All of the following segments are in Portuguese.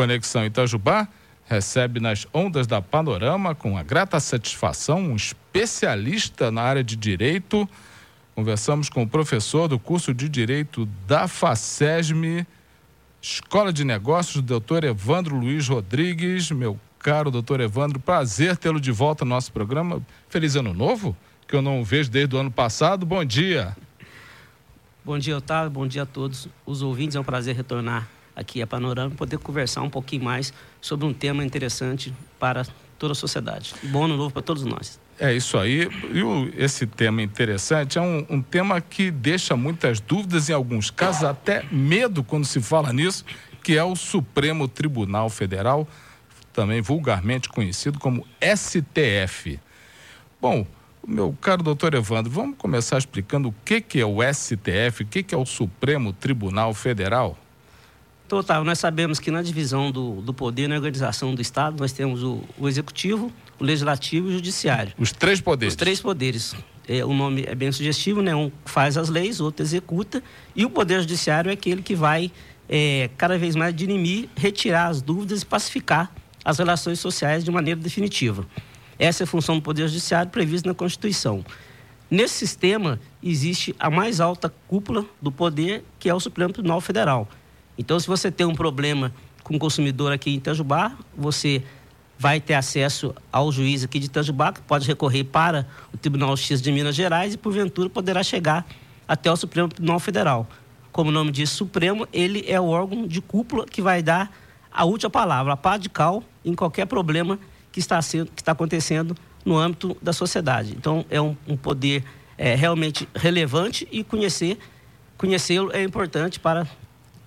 Conexão Itajubá recebe nas ondas da Panorama, com a grata satisfação, um especialista na área de direito. Conversamos com o professor do curso de Direito da FACESM, Escola de Negócios, doutor Evandro Luiz Rodrigues. Meu caro doutor Evandro, prazer tê-lo de volta no nosso programa. Feliz ano novo, que eu não vejo desde o ano passado. Bom dia. Bom dia, Otávio. Bom dia a todos os ouvintes. É um prazer retornar aqui a Panorama poder conversar um pouquinho mais sobre um tema interessante para toda a sociedade. Bom ano novo para todos nós. É isso aí. E esse tema interessante é um, um, tema que deixa muitas dúvidas, em alguns casos até medo quando se fala nisso, que é o Supremo Tribunal Federal, também vulgarmente conhecido como STF. Bom, meu caro doutor Evandro, vamos começar explicando o que, que é o STF, o que, que é o Supremo Tribunal Federal? Então, Otávio, nós sabemos que na divisão do, do poder, na organização do Estado, nós temos o, o Executivo, o Legislativo e o Judiciário. Os três poderes. Os três poderes. É, o nome é bem sugestivo, né? Um faz as leis, outro executa. E o Poder Judiciário é aquele que vai é, cada vez mais dirimir, retirar as dúvidas e pacificar as relações sociais de maneira definitiva. Essa é a função do Poder Judiciário prevista na Constituição. Nesse sistema, existe a mais alta cúpula do poder, que é o Supremo Tribunal Federal então, se você tem um problema com o consumidor aqui em Itajubá, você vai ter acesso ao juiz aqui de Itajubá, que pode recorrer para o Tribunal X de Minas Gerais e, porventura, poderá chegar até o Supremo Tribunal Federal. Como o nome diz Supremo, ele é o órgão de cúpula que vai dar a última palavra, a pá de cal, em qualquer problema que está, sendo, que está acontecendo no âmbito da sociedade. Então, é um, um poder é, realmente relevante e conhecer conhecê-lo é importante para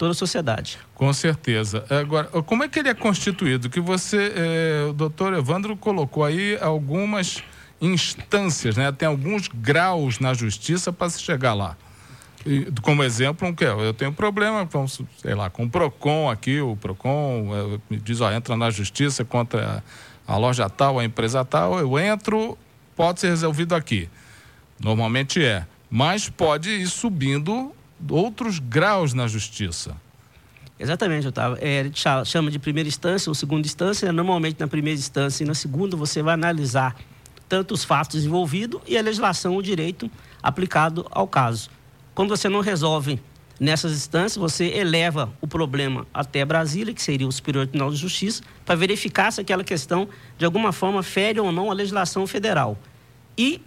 toda a sociedade. Com certeza. Agora, como é que ele é constituído? Que você, eh, o doutor Evandro colocou aí algumas instâncias, né? Tem alguns graus na justiça para se chegar lá. E, como exemplo, um que eu tenho problema, vamos, sei lá, com o Procon aqui, o Procon é, me diz, ó, entra na justiça contra a loja tal, a empresa tal, eu entro, pode ser resolvido aqui. Normalmente é, mas pode ir subindo outros graus na justiça. Exatamente, Otávio. É, chama de primeira instância ou segunda instância. Normalmente, na primeira instância e na segunda, você vai analisar tanto os fatos envolvidos e a legislação, o direito aplicado ao caso. Quando você não resolve nessas instâncias, você eleva o problema até Brasília, que seria o Superior Tribunal de Justiça, para verificar se aquela questão, de alguma forma, fere ou não a legislação federal. E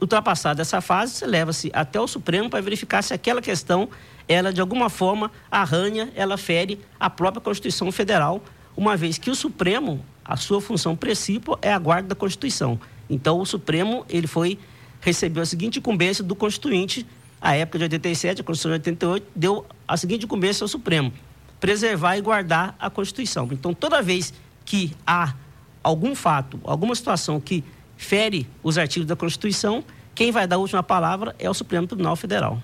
ultrapassada essa fase, leva-se até o Supremo para verificar se aquela questão, ela de alguma forma arranha, ela fere a própria Constituição Federal, uma vez que o Supremo, a sua função principal é a guarda da Constituição. Então o Supremo, ele foi recebeu a seguinte incumbência do Constituinte, a época de 87, a Constituição de 88 deu a seguinte incumbência ao Supremo: preservar e guardar a Constituição. Então toda vez que há algum fato, alguma situação que fere os artigos da Constituição, quem vai dar a última palavra é o Supremo Tribunal Federal.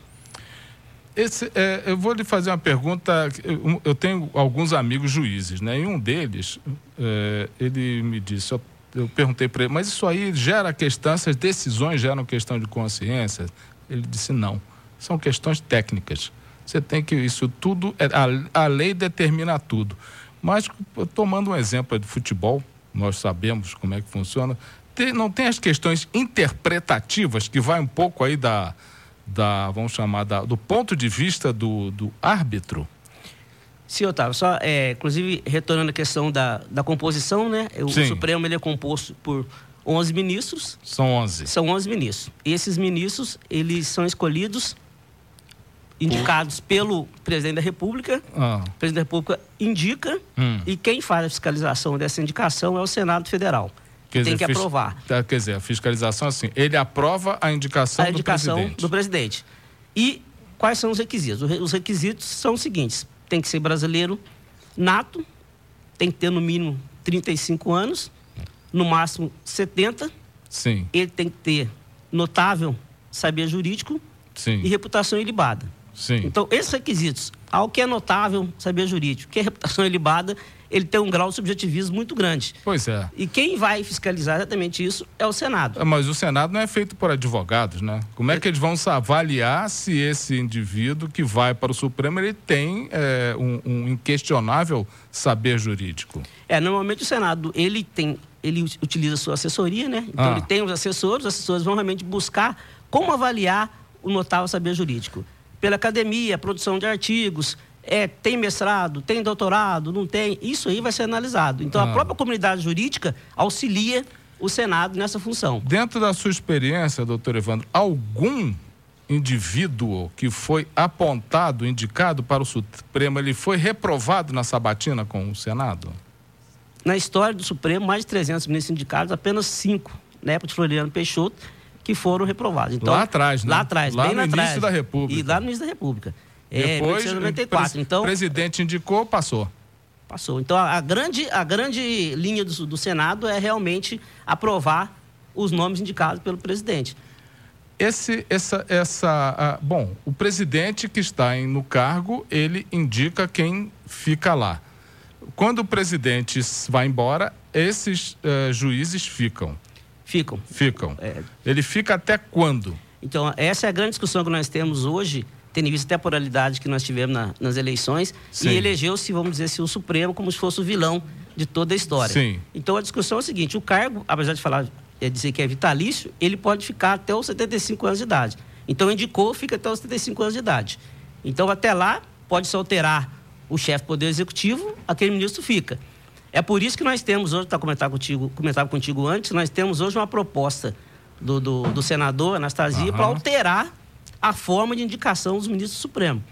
Esse, é, eu vou lhe fazer uma pergunta. Eu, eu, tenho alguns amigos juízes, né? E um deles, é, ele me disse, eu, eu perguntei para ele, mas isso aí gera questão, essas decisões geram questão de consciência? Ele disse não, são questões técnicas. Você tem que isso tudo, é, a, a lei determina tudo. Mas tomando um exemplo de futebol, nós sabemos como é que funciona tem, não tem as questões interpretativas que vai um pouco aí da, da vamos chamar, da, do ponto de vista do, do árbitro? Sim, Otávio. Só, é, inclusive, retornando à questão da, da composição, né? O, o Supremo ele é composto por 11 ministros. São 11. São 11 ministros. E esses ministros, eles são escolhidos, indicados pelo presidente da República. Ah. O presidente da República indica hum. e quem faz a fiscalização dessa indicação é o Senado Federal. Quer tem dizer, que aprovar. Tá, quer dizer, a fiscalização assim, ele aprova a indicação, a indicação do presidente. do presidente. E quais são os requisitos? Os requisitos são os seguintes: tem que ser brasileiro nato, tem que ter no mínimo 35 anos, no máximo 70. Sim. Ele tem que ter notável saber jurídico Sim. e reputação ilibada. Sim. Então, esses requisitos, ao que é notável saber jurídico, que é reputação ilibada, ele tem um grau de subjetivismo muito grande. Pois é. E quem vai fiscalizar exatamente isso é o Senado. É, mas o Senado não é feito por advogados, né? Como é que eles vão avaliar se esse indivíduo que vai para o Supremo ele tem é, um, um, inquestionável saber jurídico? É, normalmente o Senado ele tem, ele utiliza a sua assessoria, né? Então ah. ele tem os assessores, os assessores vão realmente buscar como avaliar o notável saber jurídico. Pela academia, produção de artigos, é, tem mestrado, tem doutorado, não tem, isso aí vai ser analisado. Então, ah. a própria comunidade jurídica auxilia o Senado nessa função. Dentro da sua experiência, doutor Evandro, algum indivíduo que foi apontado, indicado para o Supremo, ele foi reprovado na sabatina com o Senado? Na história do Supremo, mais de 300 ministros indicados, apenas cinco, na época de Floriano Peixoto, que foram reprovados. Então, lá atrás, né? Lá atrás, lá bem no início atrás. da República. E lá no início da República. É, Depois, 1994. Pres então, o presidente indicou, passou. Passou. Então, a, a grande, a grande linha do, do Senado é realmente aprovar os nomes indicados pelo presidente. Esse, essa, essa, bom, o presidente que está em, no cargo, ele indica quem fica lá. Quando o presidente vai embora, esses uh, juízes ficam. Ficam. Ficam. É... Ele fica até quando? Então, essa é a grande discussão que nós temos hoje tendo em vista até a pluralidade que nós tivemos na, nas eleições, Sim. e elegeu-se, vamos dizer assim, o Supremo como se fosse o vilão de toda a história. Sim. Então a discussão é a seguinte: o cargo, apesar de falar, é dizer que é vitalício, ele pode ficar até os 75 anos de idade. Então indicou, fica até os 75 anos de idade. Então até lá pode-se alterar o chefe do Poder Executivo, aquele ministro fica. É por isso que nós temos hoje, está comentando contigo, comentava contigo antes, nós temos hoje uma proposta do, do, do senador Anastasia uhum. para alterar a forma de indicação dos ministros do Supremo.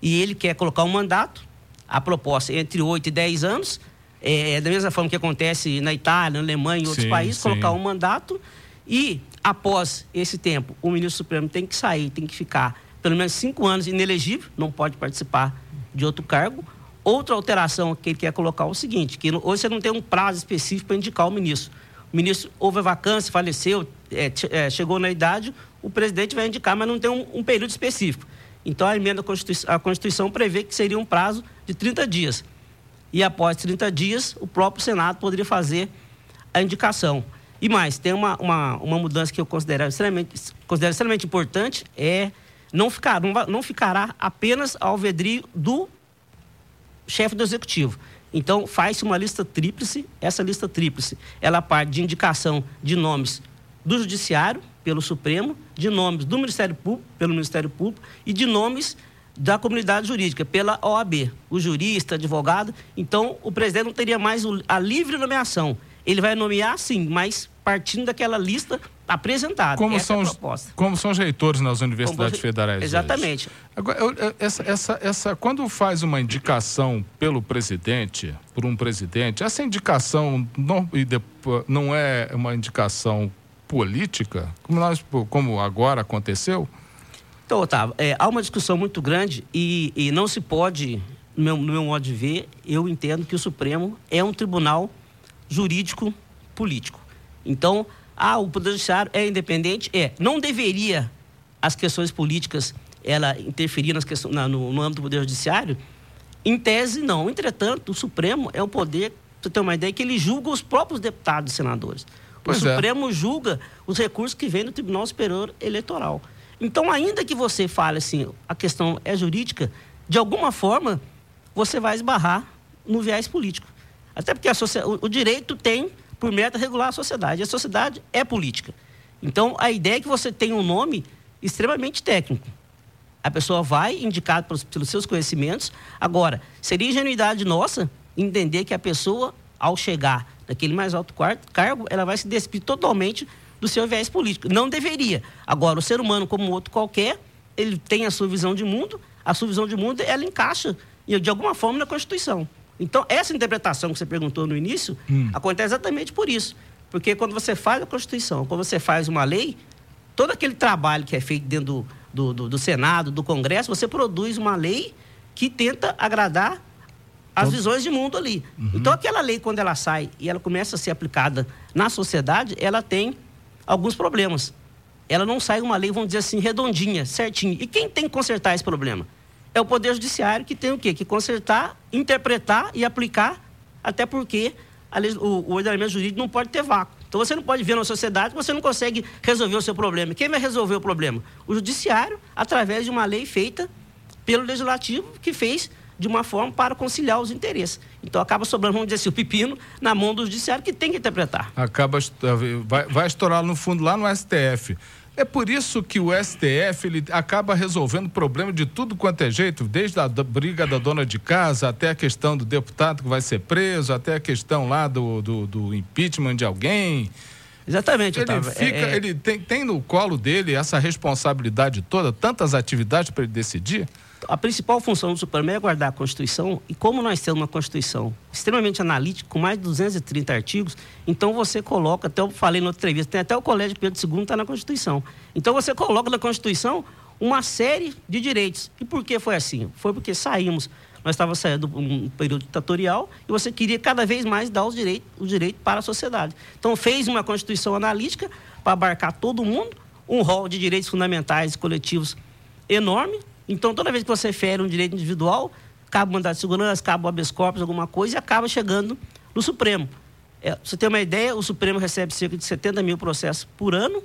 E ele quer colocar um mandato, a proposta é entre 8 e 10 anos, é, da mesma forma que acontece na Itália, na Alemanha e outros sim, países, sim. colocar um mandato e, após esse tempo, o ministro Supremo tem que sair, tem que ficar pelo menos cinco anos inelegível, não pode participar de outro cargo. Outra alteração que ele quer colocar é o seguinte, que hoje você não tem um prazo específico para indicar o ministro. O ministro houve vacância, faleceu, é, é, chegou na idade, o presidente vai indicar, mas não tem um, um período específico. Então, a emenda à Constituição, a Constituição prevê que seria um prazo de 30 dias. E após 30 dias, o próprio Senado poderia fazer a indicação. E mais, tem uma, uma, uma mudança que eu considero extremamente, considero extremamente importante, é não, ficar, não, não ficará apenas ao vedrio do chefe do executivo. Então, faz-se uma lista tríplice. Essa lista tríplice, ela parte de indicação de nomes do Judiciário, pelo Supremo, de nomes do Ministério Público, pelo Ministério Público, e de nomes da comunidade jurídica, pela OAB, o jurista, advogado. Então, o presidente não teria mais a livre nomeação. Ele vai nomear, sim, mas partindo daquela lista apresentada. Como, Essa são, é os, como são os reitores nas universidades como, federais? Exatamente. Agora, eu, essa, essa, essa, quando faz uma indicação pelo presidente, por um presidente, essa indicação não, não é uma indicação política, como, nós, como agora aconteceu? Então, Otávio, é, há uma discussão muito grande e, e não se pode, no meu, no meu, modo de ver, eu entendo que o Supremo é um tribunal jurídico político. Então, ah, o Poder Judiciário é independente? É. Não deveria as questões políticas ela interferir nas questões, na, no, no âmbito do Poder Judiciário? Em tese, não. Entretanto, o Supremo é um poder, para você ter uma ideia, que ele julga os próprios deputados e senadores. Pois o é. Supremo julga os recursos que vêm do Tribunal Superior Eleitoral. Então, ainda que você fale assim, a questão é jurídica, de alguma forma, você vai esbarrar no viés político. Até porque o, o direito tem por meta regular a sociedade. A sociedade é política. Então, a ideia é que você tenha um nome extremamente técnico. A pessoa vai indicada pelos, pelos seus conhecimentos. Agora, seria ingenuidade nossa entender que a pessoa, ao chegar daquele mais alto cargo, ela vai se despir totalmente do seu viés político. Não deveria. Agora, o ser humano, como outro qualquer, ele tem a sua visão de mundo, a sua visão de mundo, ela encaixa, de alguma forma, na Constituição. Então, essa interpretação que você perguntou no início, hum. acontece exatamente por isso. Porque quando você faz a Constituição, quando você faz uma lei, todo aquele trabalho que é feito dentro do, do, do Senado, do Congresso, você produz uma lei que tenta agradar as visões de mundo ali. Uhum. Então, aquela lei, quando ela sai e ela começa a ser aplicada na sociedade, ela tem alguns problemas. ela não sai uma lei, vamos dizer assim, redondinha, certinha. E quem tem que consertar esse problema? É o Poder Judiciário que tem o quê? Que consertar, interpretar e aplicar, até porque o, o ordenamento jurídico não pode ter vácuo. Então você não pode ver na sociedade que você não consegue resolver o seu problema. Quem vai resolver o problema? O Judiciário, através de uma lei feita pelo Legislativo, que fez de uma forma para conciliar os interesses. Então acaba sobrando, vamos dizer assim, o pepino na mão do judiciário que tem que interpretar. Acaba vai, vai estourar no fundo lá no STF. É por isso que o STF ele acaba resolvendo o problema de tudo quanto é jeito, desde a briga da dona de casa até a questão do deputado que vai ser preso, até a questão lá do, do, do impeachment de alguém. Exatamente, ele fica, é, é... ele tem, tem no colo dele essa responsabilidade toda, tantas atividades para ele decidir a principal função do Supremo é guardar a Constituição, e como nós temos uma Constituição extremamente analítica, com mais de 230 artigos, então você coloca, até eu falei na outra entrevista, tem até o Colégio Pedro II está na Constituição. Então você coloca na Constituição uma série de direitos. E por que foi assim? Foi porque saímos, nós estávamos saindo de um período ditatorial e você queria cada vez mais dar os direitos, o direito para a sociedade. Então fez uma Constituição analítica para abarcar todo mundo, um rol de direitos fundamentais e coletivos enorme, então, toda vez que você fere um direito individual, cabe mandado de segurança, cabe o habeas corpus, alguma coisa, e acaba chegando no Supremo. É, você tem uma ideia, o Supremo recebe cerca de 70 mil processos por ano,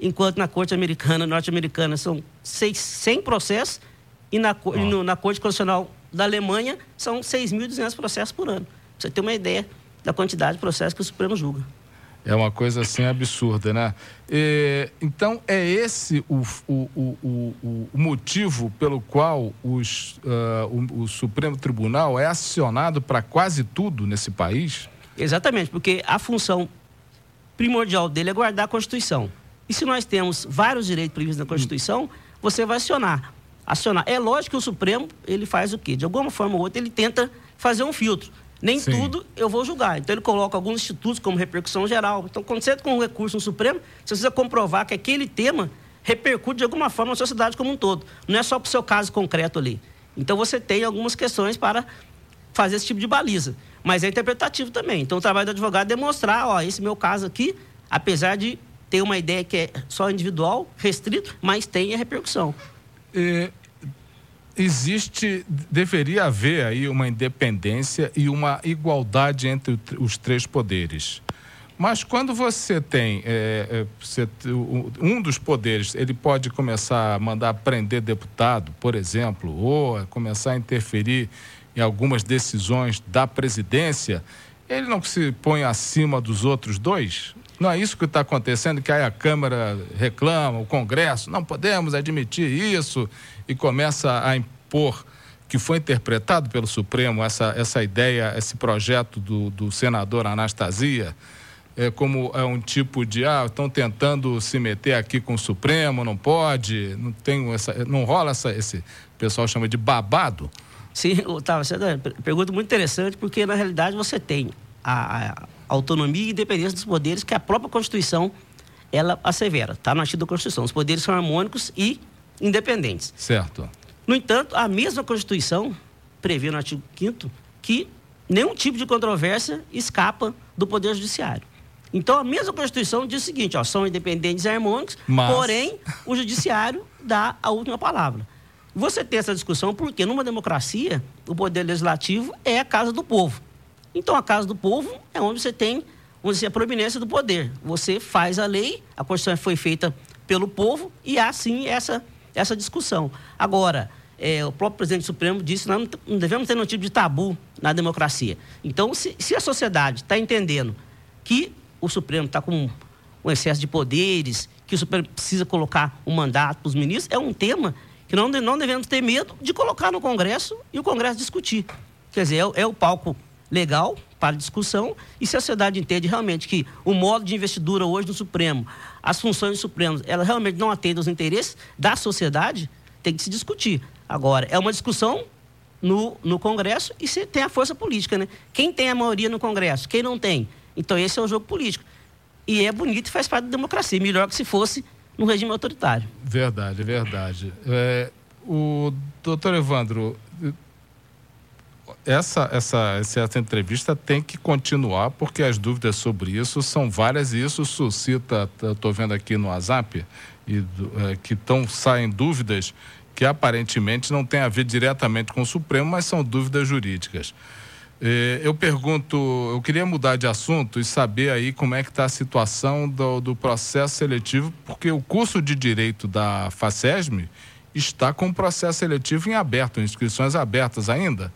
enquanto na Corte Americana, norte-americana, são 100 processos, e na, e no, na Corte Constitucional da Alemanha são 6.200 processos por ano. Você tem uma ideia da quantidade de processos que o Supremo julga. É uma coisa assim absurda, né? E, então, é esse o, o, o, o, motivo pelo qual os, uh, o, Supremo Tribunal é acionado para quase tudo nesse país? Exatamente, porque a função primordial dele é guardar a Constituição. E se nós temos vários direitos previstos na Constituição, você vai acionar. Acionar. É lógico que o Supremo, ele faz o quê? De alguma forma ou outra, ele tenta fazer um filtro. Nem Sim. tudo eu vou julgar. Então ele coloca alguns institutos como repercussão geral. Então, quando você entra com um recurso no Supremo, você precisa comprovar que aquele tema repercute de alguma forma na sociedade como um todo. Não é só para o seu caso concreto ali. Então você tem algumas questões para fazer esse tipo de baliza. Mas é interpretativo também. Então o trabalho do advogado é demonstrar, ó, esse meu caso aqui, apesar de ter uma ideia que é só individual, restrito, mas tem a repercussão. É, existe, deveria haver aí uma independência e uma igualdade entre os três poderes. Mas quando você tem é, você, um dos poderes, ele pode começar a mandar prender deputado, por exemplo, ou começar a interferir em algumas decisões da presidência, ele não se põe acima dos outros dois? Não é isso que está acontecendo, que aí a Câmara reclama, o Congresso, não podemos admitir isso, e começa a impor que foi interpretado pelo Supremo, essa, essa ideia, esse projeto do, do senador Anastasia, é, como é um tipo de, ah, estão tentando se meter aqui com o Supremo, não pode, não tem essa, não rola essa, esse, o pessoal chama de babado. Sim, Otávio, é uma pergunta muito interessante, porque na realidade você tem a, a autonomia e independência dos poderes que a própria Constituição ela assevera, está no artigo da Constituição. Os poderes são harmônicos e independentes. Certo. No entanto, a mesma Constituição prevê no artigo 5 que nenhum tipo de controvérsia escapa do Poder Judiciário. Então, a mesma Constituição diz o seguinte: ó, são independentes e harmônicos, Mas... porém, o Judiciário dá a última palavra. Você tem essa discussão porque, numa democracia, o Poder Legislativo é a casa do povo. Então, a casa do povo é onde você tem vamos dizer, a proeminência do poder. Você faz a lei, a Constituição foi feita pelo povo e há sim essa, essa discussão. Agora, é, o próprio presidente Supremo disse que nós não devemos ter nenhum tipo de tabu na democracia. Então, se, se a sociedade está entendendo que o Supremo está com um excesso de poderes, que o Supremo precisa colocar um mandato para os ministros, é um tema que não, não devemos ter medo de colocar no Congresso e o Congresso discutir. Quer dizer, é, é o palco legal para discussão e se a sociedade entende realmente que o modo de investidura hoje no Supremo, as funções do Supremo, ela realmente não atendem aos interesses da sociedade, tem que se discutir. Agora, é uma discussão no, no Congresso e você tem a força política, né? Quem tem a maioria no Congresso? Quem não tem? Então, esse é o jogo político. E é bonito e faz parte da democracia. Melhor que se fosse no regime autoritário. Verdade, verdade. É, o doutor Evandro, essa, essa, essa entrevista tem que continuar, porque as dúvidas sobre isso são várias e isso suscita, estou vendo aqui no WhatsApp, e é, que tão, saem dúvidas que aparentemente não têm a ver diretamente com o Supremo, mas são dúvidas jurídicas. É, eu pergunto, eu queria mudar de assunto e saber aí como é que está a situação do, do, processo seletivo, porque o curso de Direito da FACESM está com o processo seletivo em aberto, inscrições abertas ainda?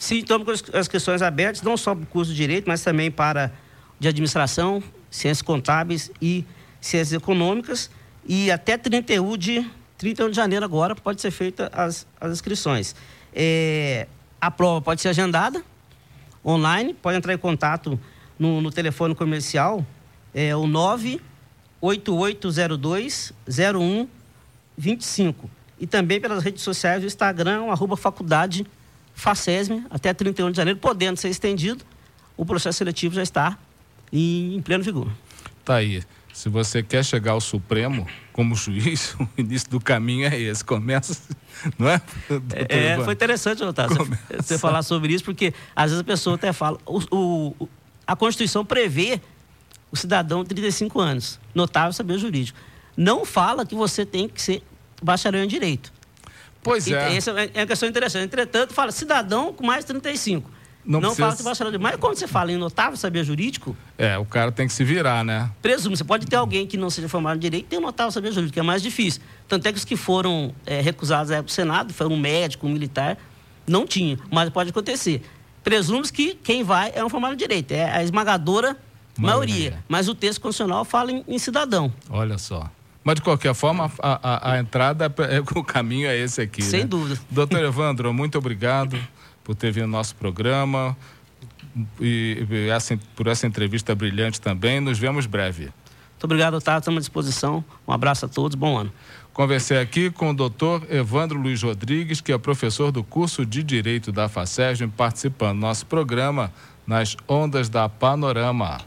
Estamos com as inscrições abertas, não só para o curso de Direito, mas também para de Administração, Ciências Contábeis e Ciências Econômicas. E até 31 de, 31 de janeiro agora pode ser feita as, as inscrições. É, a prova pode ser agendada online, pode entrar em contato no, no telefone comercial, é o 98802 0125. E também pelas redes sociais, o Instagram, arroba faculdade FACESM, até 31 de janeiro, podendo ser estendido, o processo seletivo já está em, pleno vigor. Tá aí. Se você quer chegar ao Supremo como juiz, o início do caminho é esse. Começa, não é? É, foi interessante, Otávio, você, você falar sobre isso, porque às vezes a pessoa até fala. O, o, a Constituição prevê o cidadão de 35 anos, notável saber jurídico. Não fala que você tem que ser bacharel em direito. Pois é. Essa é uma questão interessante. Entretanto, fala cidadão com mais de 35. Não, não precisa... fala de bacharel. Mas quando você fala em notável saber jurídico. É, o cara tem que se virar, né? Presumo. Você pode ter alguém que não seja formado em direito e tem um notável saber jurídico, que é mais difícil. Tanto é que os que foram é, recusados para o Senado, foi um médico, um militar, não tinha. Mas pode acontecer. Presumo que quem vai é um formado em direito. É a esmagadora maioria. maioria. Mas o texto constitucional fala em, em cidadão. Olha só. Mas, de qualquer forma, a, a, a entrada, é, o caminho é esse aqui. Sem né? dúvida. Doutor Evandro, muito obrigado por ter vindo no nosso programa e, e essa, por essa entrevista brilhante também. Nos vemos breve. Muito obrigado, Otávio. Estamos à disposição. Um abraço a todos. Bom ano. Conversei aqui com o doutor Evandro Luiz Rodrigues, que é professor do curso de Direito da FACESM, participando do nosso programa nas ondas da Panorama.